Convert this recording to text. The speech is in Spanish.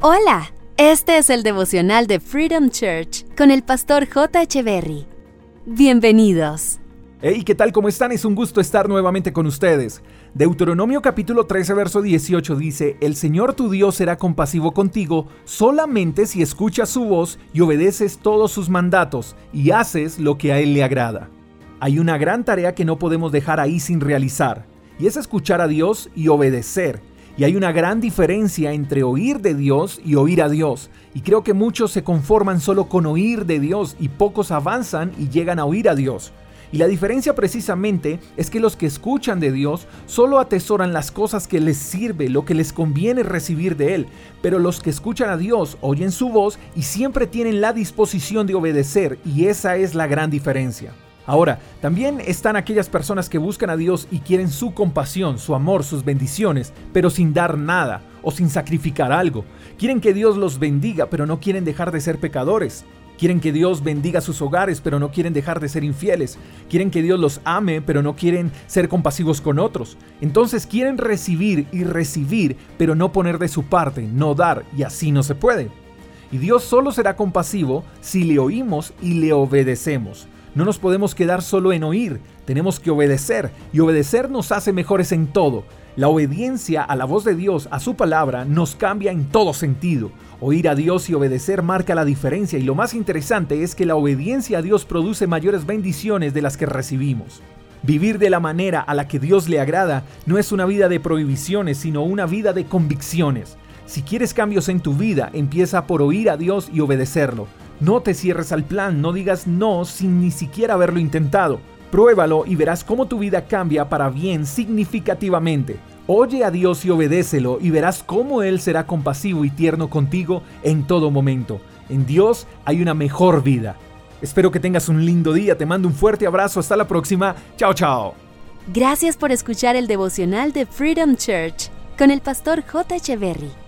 Hola, este es el devocional de Freedom Church con el pastor J. Berry. Bienvenidos. Hey, ¿qué tal? ¿Cómo están? Es un gusto estar nuevamente con ustedes. Deuteronomio capítulo 13, verso 18 dice, El Señor tu Dios será compasivo contigo solamente si escuchas su voz y obedeces todos sus mandatos y haces lo que a Él le agrada. Hay una gran tarea que no podemos dejar ahí sin realizar, y es escuchar a Dios y obedecer. Y hay una gran diferencia entre oír de Dios y oír a Dios. Y creo que muchos se conforman solo con oír de Dios y pocos avanzan y llegan a oír a Dios. Y la diferencia precisamente es que los que escuchan de Dios solo atesoran las cosas que les sirve, lo que les conviene recibir de Él. Pero los que escuchan a Dios oyen su voz y siempre tienen la disposición de obedecer y esa es la gran diferencia. Ahora, también están aquellas personas que buscan a Dios y quieren su compasión, su amor, sus bendiciones, pero sin dar nada o sin sacrificar algo. Quieren que Dios los bendiga, pero no quieren dejar de ser pecadores. Quieren que Dios bendiga sus hogares, pero no quieren dejar de ser infieles. Quieren que Dios los ame, pero no quieren ser compasivos con otros. Entonces quieren recibir y recibir, pero no poner de su parte, no dar, y así no se puede. Y Dios solo será compasivo si le oímos y le obedecemos. No nos podemos quedar solo en oír, tenemos que obedecer, y obedecer nos hace mejores en todo. La obediencia a la voz de Dios, a su palabra, nos cambia en todo sentido. Oír a Dios y obedecer marca la diferencia y lo más interesante es que la obediencia a Dios produce mayores bendiciones de las que recibimos. Vivir de la manera a la que Dios le agrada no es una vida de prohibiciones, sino una vida de convicciones. Si quieres cambios en tu vida, empieza por oír a Dios y obedecerlo. No te cierres al plan, no digas no sin ni siquiera haberlo intentado. Pruébalo y verás cómo tu vida cambia para bien significativamente. Oye a Dios y obedécelo y verás cómo Él será compasivo y tierno contigo en todo momento. En Dios hay una mejor vida. Espero que tengas un lindo día, te mando un fuerte abrazo, hasta la próxima, chao chao. Gracias por escuchar el devocional de Freedom Church con el pastor J. Echeverry.